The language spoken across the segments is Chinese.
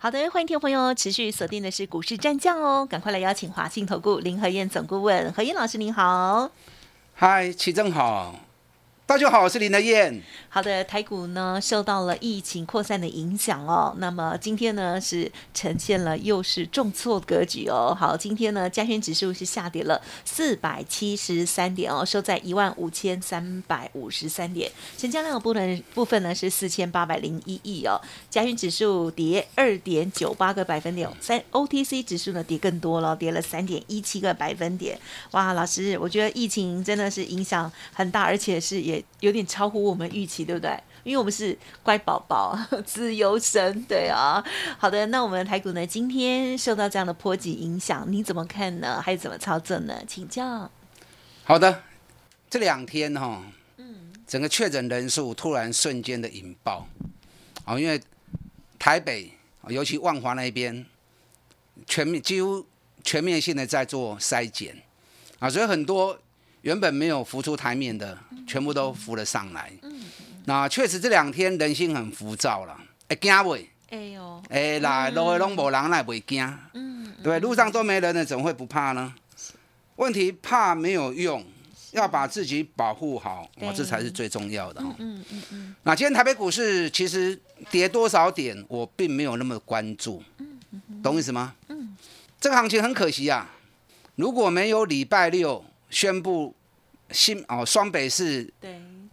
好的，欢迎听众朋友持续锁定的是股市战将哦，赶快来邀请华信投顾林和燕总顾问何燕老师您好。嗨，齐正好。大家好，我是林德燕。好的，台股呢受到了疫情扩散的影响哦，那么今天呢是呈现了又是重挫格局哦。好，今天呢加权指数是下跌了四百七十三点哦，收在一万五千三百五十三点，成交量的部分部分呢是四千八百零一亿哦。加权指数跌二点九八个百分点，三 OTC 指数呢跌更多了，跌了三点一七个百分点。哇，老师，我觉得疫情真的是影响很大，而且是也。有点超乎我们预期，对不对？因为我们是乖宝宝、自由神，对啊。好的，那我们台股呢，今天受到这样的波及影响，你怎么看呢？还是怎么操作呢？请教。好的，这两天哈，嗯，整个确诊人数突然瞬间的引爆，哦，因为台北，尤其万华那边，全面几乎全面性的在做筛检，啊，所以很多。原本没有浮出台面的，全部都浮了上来。那确实这两天人心很浮躁了，会惊不？哎呦，哎来路上拢无人，那会惊。嗯，对，路上都没人了，怎么会不怕呢？问题怕没有用，要把自己保护好，我这才是最重要的。嗯嗯嗯。那今天台北股市其实跌多少点，我并没有那么关注。嗯嗯。懂意思吗？嗯。这个行情很可惜啊，如果没有礼拜六。宣布新哦双北市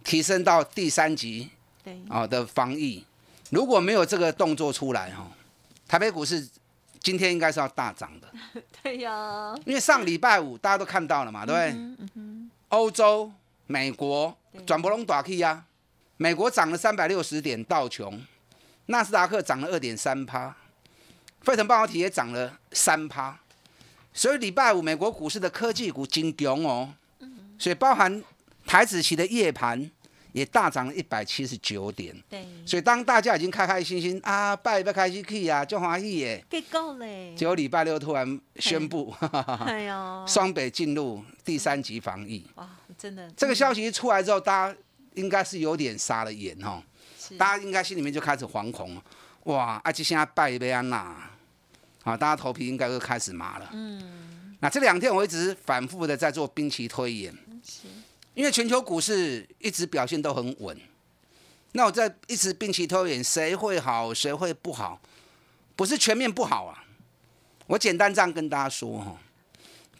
提升到第三级对啊的防疫，如果没有这个动作出来哦，台北股市今天应该是要大涨的。对呀，因为上礼拜五大家都看到了嘛，对不对？嗯哼。欧洲、美国转博龙短 K 呀，美国涨了三百六十点，道琼、纳斯达克涨了二点三趴，费城半导体也涨了三趴。所以礼拜五美国股市的科技股金强哦，所以包含台子期的夜盘也大涨了一百七十九点。对，所以当大家已经开开心心啊，拜拜开心去啊，就欢喜耶。结果嘞，结果礼拜六突然宣布，哎呦，双北进入第三级防疫。哇，真的，这个消息一出来之后，大家应该是有点傻了眼哦，大家应该心里面就开始惶恐。哇，阿吉现在拜拜安娜。啊，大家头皮应该都开始麻了。嗯，那这两天我一直反复的在做兵棋推演，因为全球股市一直表现都很稳。那我在一直兵棋推演，谁会好，谁会不好？不是全面不好啊。我简单这样跟大家说哈，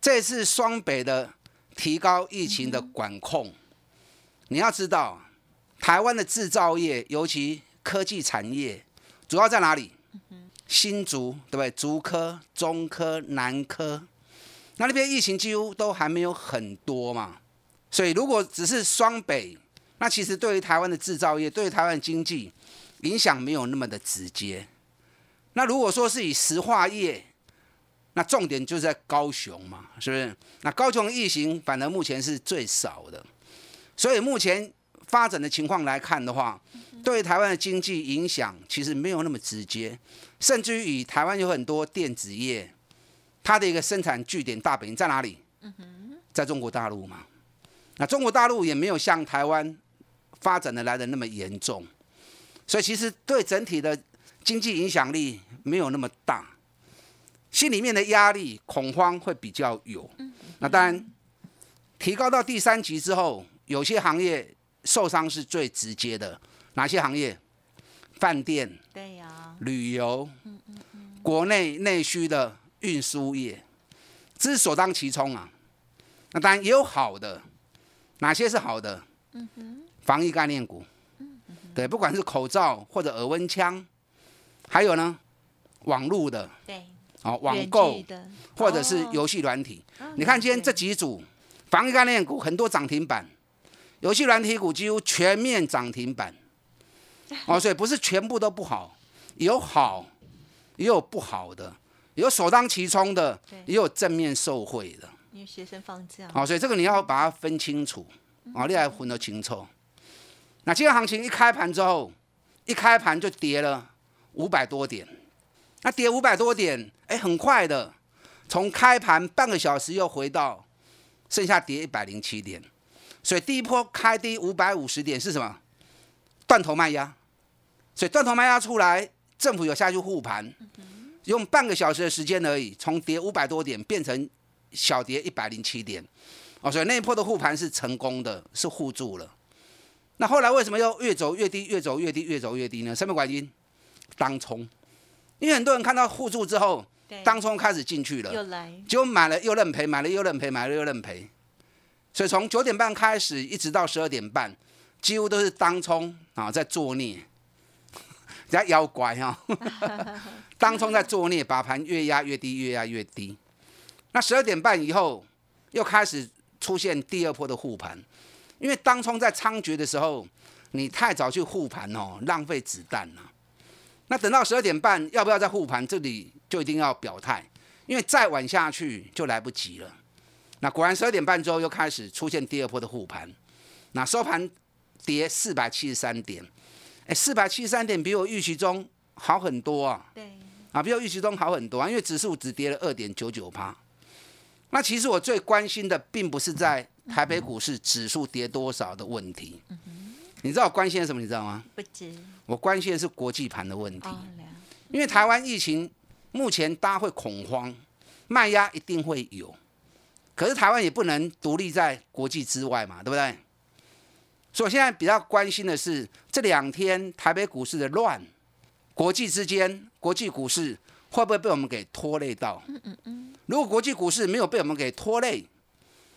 这次双北的提高疫情的管控，你要知道，台湾的制造业，尤其科技产业，主要在哪里？新竹对不对？竹科、中科、南科，那那边疫情几乎都还没有很多嘛，所以如果只是双北，那其实对于台湾的制造业、对于台湾经济影响没有那么的直接。那如果说是以石化业，那重点就在高雄嘛，是不是？那高雄疫情反而目前是最少的，所以目前发展的情况来看的话。对台湾的经济影响其实没有那么直接，甚至于以台湾有很多电子业，它的一个生产据点大本营在哪里？在中国大陆嘛。那中国大陆也没有像台湾发展的来的那么严重，所以其实对整体的经济影响力没有那么大，心里面的压力恐慌会比较有。那当然，提高到第三级之后，有些行业受伤是最直接的。哪些行业？饭店，对呀，旅游，国内内需的运输业，这是首当其冲啊。那当然也有好的，哪些是好的？嗯哼，防疫概念股，嗯嗯，对，不管是口罩或者耳温枪，还有呢，网络的，对，哦，网购的，或者是游戏软体。你看今天这几组防疫概念股很多涨停板，游戏软体股几乎全面涨停板。哦，所以不是全部都不好，有好，也有不好的，有首当其冲的，也有正面受惠的。因为学生放假。好，所以这个你要把它分清楚啊，你要分得清楚。那今天行情一开盘之后，一开盘就跌了五百多点，那跌五百多点，哎，很快的，从开盘半个小时又回到剩下跌一百零七点，所以第一波开低五百五十点是什么？断头卖压，所以断头卖压出来，政府有下去护盘，用半个小时的时间而已，从跌五百多点变成小跌一百零七点，哦，所以那一波的护盘是成功的，是护住了。那后来为什么又越走越低，越走越低，越走越低呢？什么原因？当冲，因为很多人看到互助之后，当冲开始进去了，又来，就买了又认赔，买了又认赔，买了又认赔。所以从九点半开始一直到十二点半，几乎都是当冲啊在作孽，人家妖怪哈，当冲在作孽，把盘越压越低，越压越低。那十二点半以后又开始出现第二波的护盘。因为当冲在猖獗的时候，你太早去护盘哦，浪费子弹了。那等到十二点半，要不要再护盘？这里就一定要表态，因为再晚下去就来不及了。那果然十二点半之后又开始出现第二波的护盘，那收盘跌四百七十三点，哎，四百七十三点比我预期中好很多啊。对。啊，比我预期中好很多啊，因为指数只跌了二点九九趴。那其实我最关心的并不是在。台北股市指数跌多少的问题，你知道我关心什么？你知道吗？不知。我关心的是国际盘的问题，因为台湾疫情目前大家会恐慌，卖压一定会有，可是台湾也不能独立在国际之外嘛，对不对？所以我现在比较关心的是这两天台北股市的乱，国际之间国际股市会不会被我们给拖累到？嗯嗯嗯。如果国际股市没有被我们给拖累，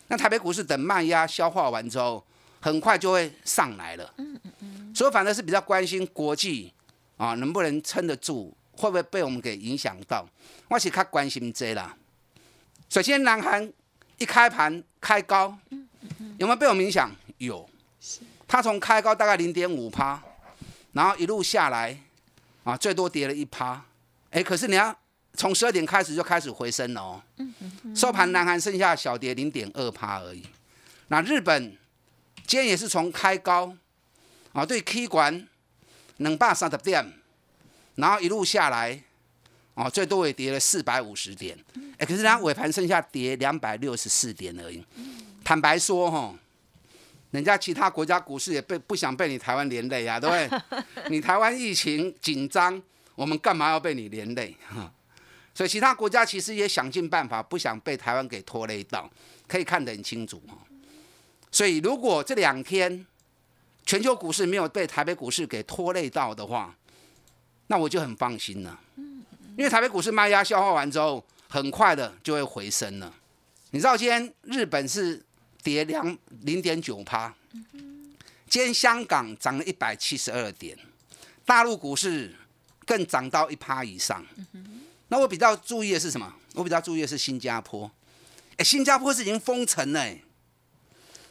那台北股市等慢压消化完之后，很快就会上来了。嗯嗯嗯。所以反正是比较关心国际啊，能不能撑得住，会不会被我们给影响到？我是较关心这啦。首先，南韩一开盘开高，有没有被我们影响？有。它从开高大概零点五趴，然后一路下来，啊，最多跌了一趴。哎，可是你要。从十二点开始就开始回升了哦，收盘南韩剩下小跌零点二趴而已。那日本今天也是从开高啊，对 K 管两百三十点，然后一路下来啊，最多也跌了四百五十点。哎，可是人家尾盘剩下跌两百六十四点而已。坦白说哈，人家其他国家股市也被不想被你台湾连累啊，对不对？你台湾疫情紧张，我们干嘛要被你连累？哈所以其他国家其实也想尽办法，不想被台湾给拖累到，可以看得很清楚所以如果这两天全球股市没有被台北股市给拖累到的话，那我就很放心了。因为台北股市卖压消化完之后，很快的就会回升了。你知道今天日本是跌两零点九趴，今天香港涨了一百七十二点，大陆股市更涨到一趴以上。那我比较注意的是什么？我比较注意的是新加坡。哎，新加坡是已经封城了。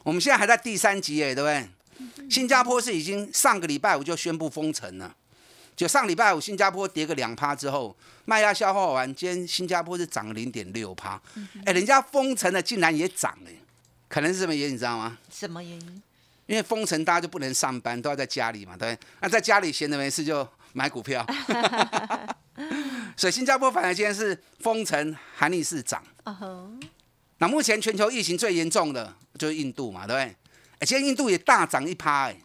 我们现在还在第三级哎，对不对？新加坡是已经上个礼拜五就宣布封城了。就上礼拜五新加坡跌个两趴之后，卖压消化完，今天新加坡是涨了零点六趴。哎，人家封城了竟然也涨哎，可能是什么原因你知道吗？什么原因？因为封城大家就不能上班，都要在家里嘛，对？那在家里闲着没事就买股票。所以新加坡反而今天是封城，韩逆市涨。那目前全球疫情最严重的就是印度嘛，对不对？哎，今天印度也大涨一趴，哎。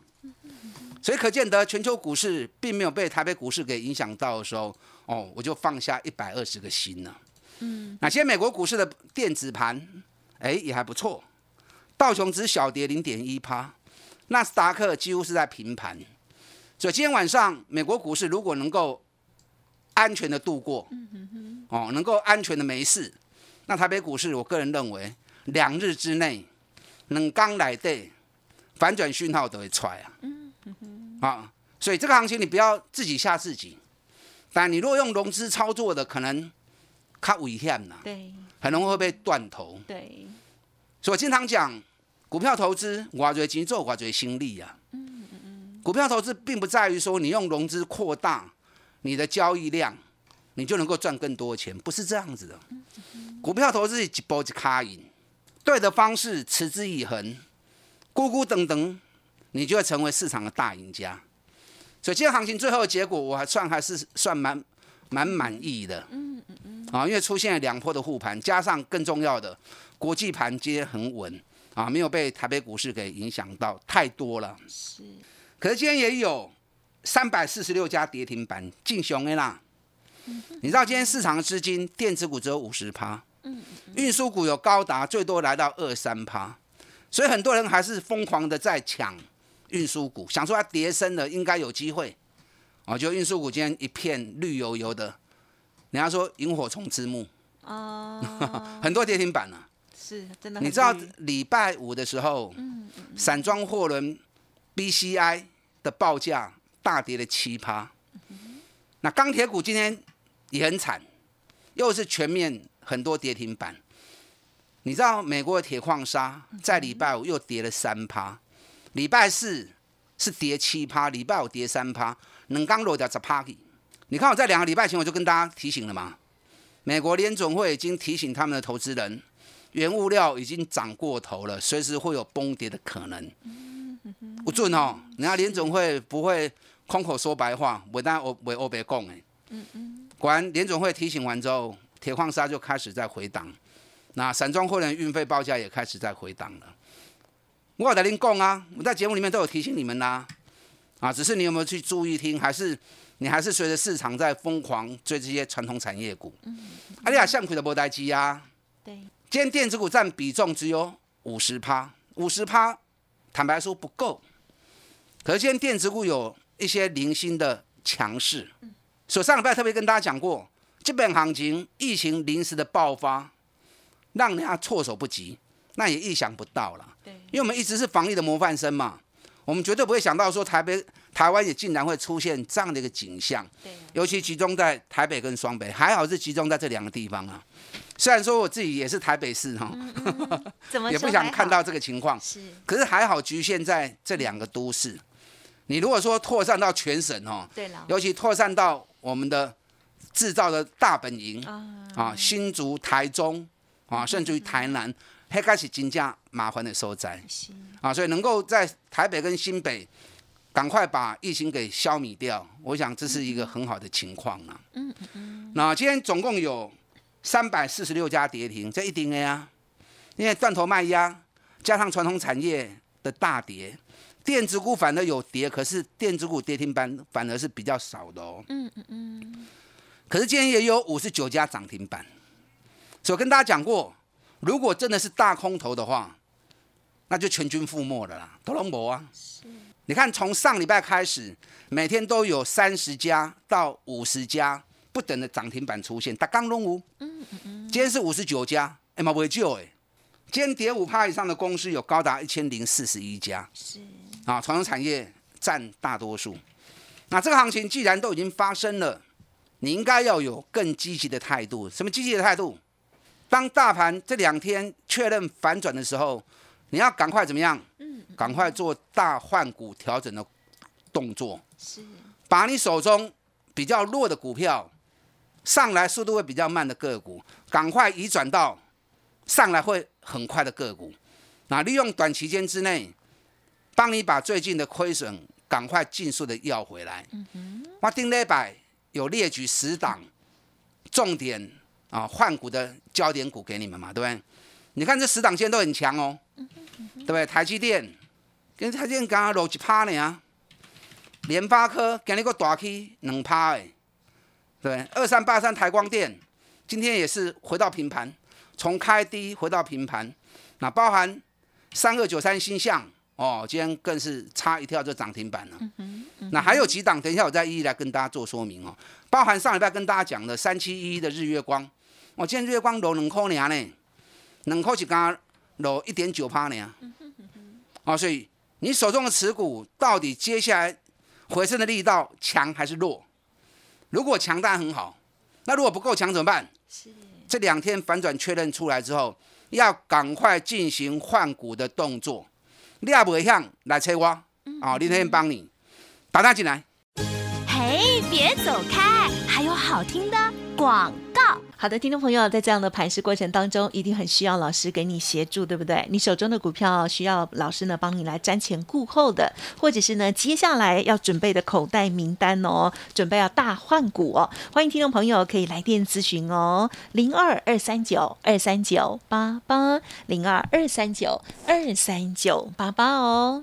所以可见得全球股市并没有被台北股市给影响到的时候，哦，我就放下一百二十个心了。嗯。那今天美国股市的电子盘，哎，也还不错。道琼只小跌零点一趴，纳斯达克几乎是在平盘。所以今天晚上美国股市如果能够安全的度过，哦，能够安全的没事。那台北股市，我个人认为，两日之内，能刚来对反转讯号都会出来啊。啊，所以这个行情你不要自己吓自己。但你如果用融资操作的，可能较危险呐。对，很容易会被断头。对。所以我经常讲，股票投资，我最钱做，我最心力啊。股票投资并不在于说你用融资扩大。你的交易量，你就能够赚更多钱，不是这样子的。股票投资是一波一卡赢，对的方式持之以恒，咕咕等等，你就会成为市场的大赢家。所以今天行情最后的结果，我还算还是算蛮蛮满意的。嗯嗯嗯。啊，因为出现了两波的护盘，加上更重要的，国际盘今天很稳啊，没有被台北股市给影响到太多了。是。可是今天也有三百四十六家跌停板进熊 A 啦。你知道今天市场的资金，电子股只有五十趴。运输股有高达最多来到二三趴，所以很多人还是疯狂的在抢运输股，想说它跌升了应该有机会，哦，就运输股今天一片绿油油的，人家说萤火虫之墓，哦，很多跌停板呢，是真的。你知道礼拜五的时候，散装货轮 BCI 的报价大跌了七趴，那钢铁股今天也很惨，又是全面很多跌停板。你知道美国的铁矿砂在礼拜五又跌了三趴，礼拜四是跌七趴，礼拜五跌三趴，能刚落掉十趴你看我在两个礼拜前我就跟大家提醒了嘛，美国联总会已经提醒他们的投资人，原物料已经涨过头了，随时会有崩跌的可能。不准哦，人家联总会不会空口说白话，我当我我欧别讲哎。嗯嗯。果然联总会提醒完之后，铁矿砂就开始在回档。那散装货轮运费报价也开始在回档了。我在您讲啊，我在节目里面都有提醒你们啦。啊，只是你有没有去注意听，还是你还是随着市场在疯狂追这些传统产业股？嗯。阿利亚相亏的波代机啊。对。今天电子股占比重只有五十趴，五十趴，坦白说不够。可是今天电子股有一些零星的强势。嗯。所以上礼拜特别跟大家讲过，基本行情疫情临时的爆发。让人家措手不及，那也意想不到了。对，因为我们一直是防疫的模范生嘛，我们绝对不会想到说台北、台湾也竟然会出现这样的一个景象。对，尤其集中在台北跟双北，还好是集中在这两个地方啊。虽然说我自己也是台北市哈，也不想看到这个情况。是，可是还好局限在这两个都市。你如果说扩散到全省哦，对了，尤其扩散到我们的制造的大本营啊，新竹、台中。啊，甚至于台南，还开始增加麻烦的收窄。啊，所以能够在台北跟新北赶快把疫情给消弭掉，我想这是一个很好的情况啊。嗯嗯嗯。那今天总共有三百四十六家跌停，这一定的呀。因为断头卖压，加上传统产业的大跌，电子股反而有跌，可是电子股跌停板反而是比较少的哦。嗯嗯嗯。可是今天也有五十九家涨停板。所以我跟大家讲过，如果真的是大空头的话，那就全军覆没了啦，都龙博啊！你看从上礼拜开始，每天都有三十家到五十家不等的涨停板出现，打刚龙五。嗯嗯嗯。今天是五十九家，哎嘛不会救哎！今天跌五趴以上的公司有高达一千零四十一家。是。啊，传统产业占大多数。那这个行情既然都已经发生了，你应该要有更积极的态度。什么积极的态度？当大盘这两天确认反转的时候，你要赶快怎么样？嗯，赶快做大换股调整的动作。是，把你手中比较弱的股票，上来速度会比较慢的个股，赶快移转到上来会很快的个股。那利用短期间之内，帮你把最近的亏损赶快尽速的要回来。嗯哼，我定礼拜有列举十档重点。啊，换股的焦点股给你们嘛，对不对？你看这十档线都很强哦，对不对？台积电跟台积电刚刚落一趴呢啊，联发科今日个大起两趴哎，对，二三八三台光电今天也是回到平盘，从开低回到平盘，那包含三二九三星象哦，今天更是差一跳就涨停板了。那还有几档，等一下我再一一来跟大家做说明哦，包含上礼拜跟大家讲的三七一一的日月光。我今天日月光落两块尔呢，两块是刚落一点九趴呢。啊，所以你手中的持股到底接下来回升的力道强还是弱？如果强大很好，那如果不够强怎么办？是这两天反转确认出来之后，要赶快进行换股的动作。你也不会向来催我，啊，林天帮你打他进来。嘿，别走开，还有好听的广告。好的，听众朋友，在这样的盘市过程当中，一定很需要老师给你协助，对不对？你手中的股票需要老师呢帮你来瞻前顾后的，或者是呢接下来要准备的口袋名单哦，准备要大换股哦。欢迎听众朋友可以来电咨询哦，零二二三九二三九八八零二二三九二三九八八哦。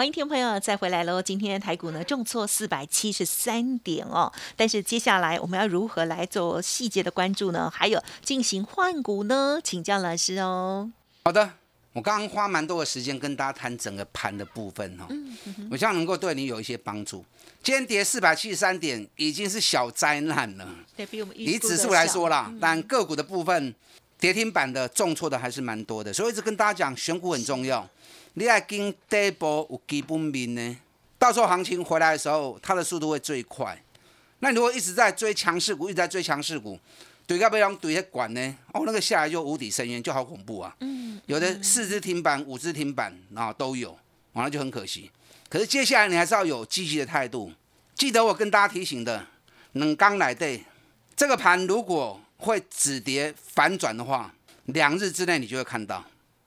欢迎听众朋友再回来喽！今天台股呢重挫四百七十三点哦，但是接下来我们要如何来做细节的关注呢？还有进行换股呢？请教老师哦。好的，我刚刚花蛮多的时间跟大家谈整个盘的部分哦，我希望能够对你有一些帮助。今天跌四百七十三点已经是小灾难了，对比我们以指数来说啦，但个股的部分跌停板的重挫的还是蛮多的，所以一直跟大家讲选股很重要。你爱跟底部有基本面呢，到时候行情回来的时候，它的速度会最快。那如果一直在追强势股，一直在追强势股，对个被人对些管呢？哦，那个下来就无底深渊，就好恐怖啊！嗯，有的四只停板、五只停板啊都有，完了就很可惜。可是接下来你还是要有积极的态度。记得我跟大家提醒的，冷刚来对，这个盘如果会止跌反转的话，两日之内你就会看到。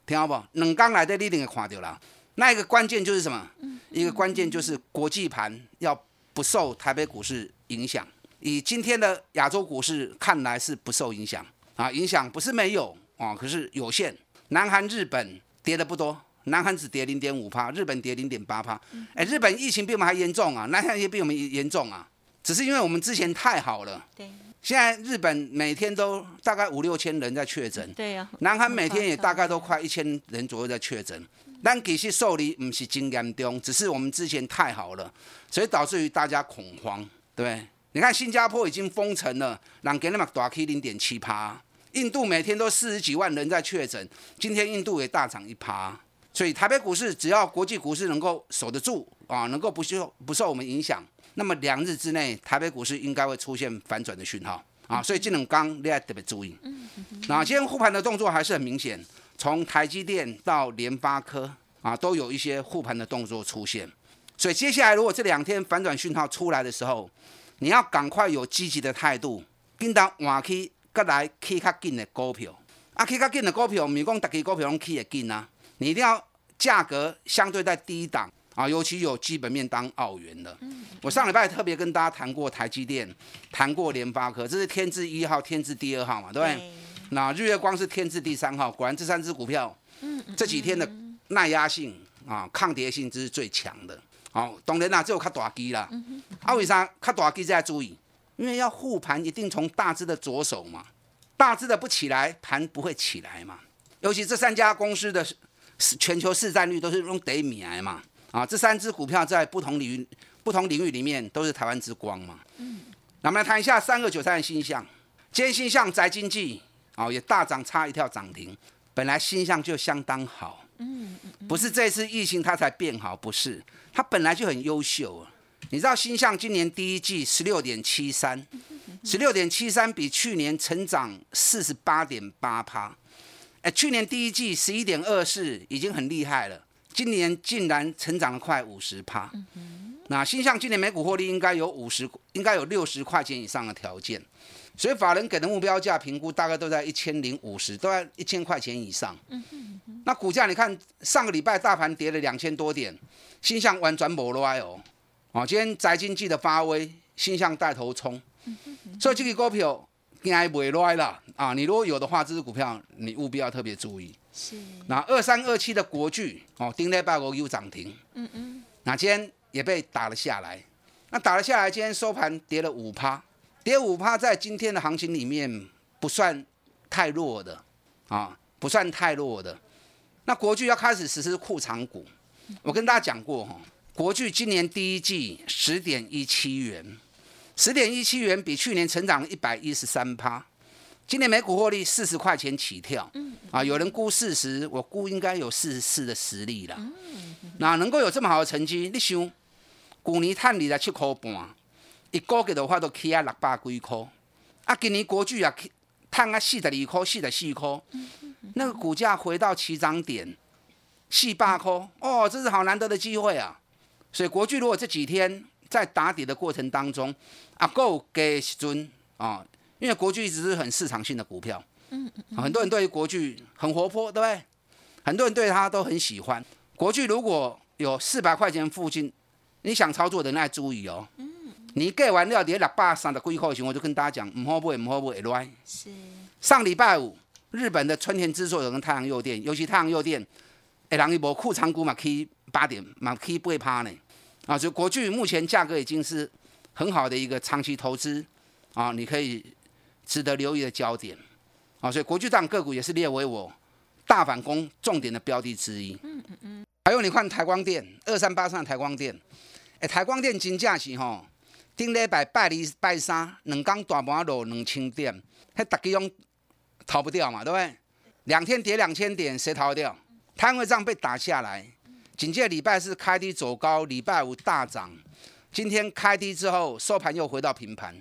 听好不？冷刚来的你一定会看到了。那一个关键就是什么？一个关键就是国际盘要不受台北股市影响。以今天的亚洲股市看来是不受影响啊，影响不是没有啊，可是有限。南韩、日本跌的不多，南韩只跌零点五趴，日本跌零点八趴。哎，日本疫情比我们还严重啊，南韩也比我们严重啊，只是因为我们之前太好了。对。现在日本每天都大概五六千人在确诊，对呀。南韩每天也大概都快一千人左右在确诊。但其实受理不是真严重，只是我们之前太好了，所以导致于大家恐慌，对你看新加坡已经封城了，让给那么大 K 零点七趴。印度每天都四十几万人在确诊，今天印度也大涨一趴。所以台北股市只要国际股市能够守得住啊，能够不受不受我们影响。那么两日之内，台北股市应该会出现反转的讯号啊，所以这种刚你要特别注意。那今天护盘的动作还是很明显，从台积电到联发科啊，都有一些护盘的动作出现。所以接下来如果这两天反转讯号出来的时候，你要赶快有积极的态度，跟到换去各来去较紧的股票。啊，去较紧的股票，唔是讲大家股票拢去会紧啊，你一定要价格相对在低档。啊，尤其有基本面当澳元的。我上礼拜特别跟大家谈过台积电，谈过联发科，这是天字一号、天字第二号嘛，对不对？那日月光是天字第三号，果然这三只股票，这几天的耐压性啊、抗跌性这是最强的。好，当然啦，只有较大机啦。啊，为啥较大机在注意？因为要护盘，一定从大只的着手嘛。大只的不起来，盘不会起来嘛。尤其这三家公司的全球市占率都是用得米来嘛。啊，这三只股票在不同领域、不同领域里面都是台湾之光嘛。嗯。那我们来谈一下三个九三的星象。今天星象宅经济啊也大涨，差一跳涨停。本来星象就相当好。嗯不是这次疫情它才变好，不是，它本来就很优秀。你知道星象今年第一季十六点七三，十六点七三比去年成长四十八点八趴。哎，去年第一季十一点二四已经很厉害了。今年竟然成长了快五十趴，那新向今年每股获利应该有五十，应该有六十块钱以上的条件，所以法人给的目标价评估大概都在一千零五十，都在一千块钱以上。那股价你看上个礼拜大盘跌了两千多点，新向完转没落哦，哦，今天宅经济的发威，新向带头冲，所以这个股票惊袂来啦啊！你如果有的话，这支股票你务必要特别注意。是。那二三二七的国巨哦，丁内八国又涨停。嗯嗯。那今天也被打了下来。那打了下来，今天收盘跌了五趴，跌五趴在今天的行情里面不算太弱的啊，不算太弱的。那国巨要开始实施库藏股，我跟大家讲过哈，国巨今年第一季十点一七元。十点一七元比去年成长了一百一十三趴，今年每股获利四十块钱起跳，啊，有人估四十，我估应该有四十四的实力了。那能够有这么好的成绩，你想，去年探二十七块半，一个月的话都起啊六百几块，啊，今年国巨啊探啊四十二块，四十四块，那个股价回到起涨点，四百块，哦，这是好难得的机会啊！所以国巨如果这几天，在打底的过程当中，啊够给时尊啊，因为国巨一直是很市场性的股票，嗯嗯，很多人对于国巨很活泼，对不对？很多人对他都很喜欢。国巨如果有四百块钱附近，你想操作的那注意哦，嗯，你给完料跌六百三的贵块钱，我就跟大家讲，唔好不会，唔好买会乱。是。上礼拜五，日本的春田制作有跟太阳诱电，尤其太阳诱电，哎，人一波库藏股嘛，可以八点嘛，可以不会趴呢。啊，所以国巨目前价格已经是很好的一个长期投资啊，你可以值得留意的焦点啊，所以国巨这个股也是列为我大反攻重点的标的之一。嗯嗯嗯。还有你看台光电二三八三台光电，哎，台光电金价是吼，顶礼拜拜二拜三两港大盘落两千点，迄大家拢逃不掉嘛，对不对？两天跌两千点，谁逃得掉？摊位账被打下来。紧接礼拜四开低走高，礼拜五大涨，今天开低之后收盘又回到平盘，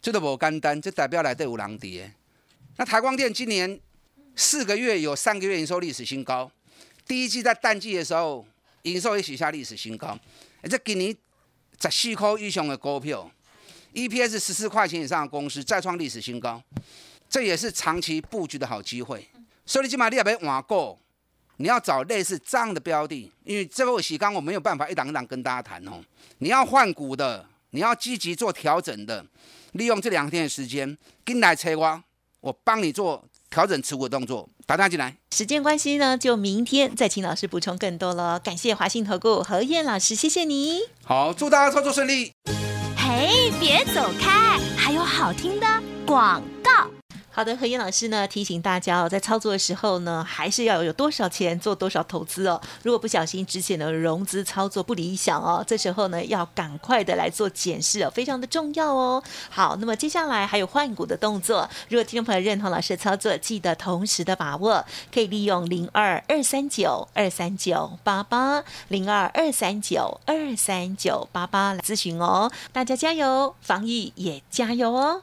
这都不简单，这代表来对五郎跌。那台光电今年四个月有三个月营收历史新高，第一季在淡季的时候营收也写下历史新高，而且今年十四块以上的股票，EPS 十四块钱以上的公司再创历史新高，这也是长期布局的好机会。所以你起码你也别换股。你要找类似这样的标的，因为这个洗缸我没有办法一档一档跟大家谈哦。你要换股的，你要积极做调整的，利用这两天的时间跟来催我，我帮你做调整持股动作，打电话进来。时间关系呢，就明天再请老师补充更多了。感谢华信投顾何燕老师，谢谢你。好，祝大家操作顺利。嘿，别走开，还有好听的广告。好的，何燕老师呢提醒大家哦，在操作的时候呢，还是要有多少钱做多少投资哦。如果不小心之前的融资操作不理想哦，这时候呢要赶快的来做检视哦，非常的重要哦。好，那么接下来还有换股的动作，如果听众朋友认同老师的操作，记得同时的把握，可以利用零二二三九二三九八八零二二三九二三九八八来咨询哦。大家加油，防疫也加油哦。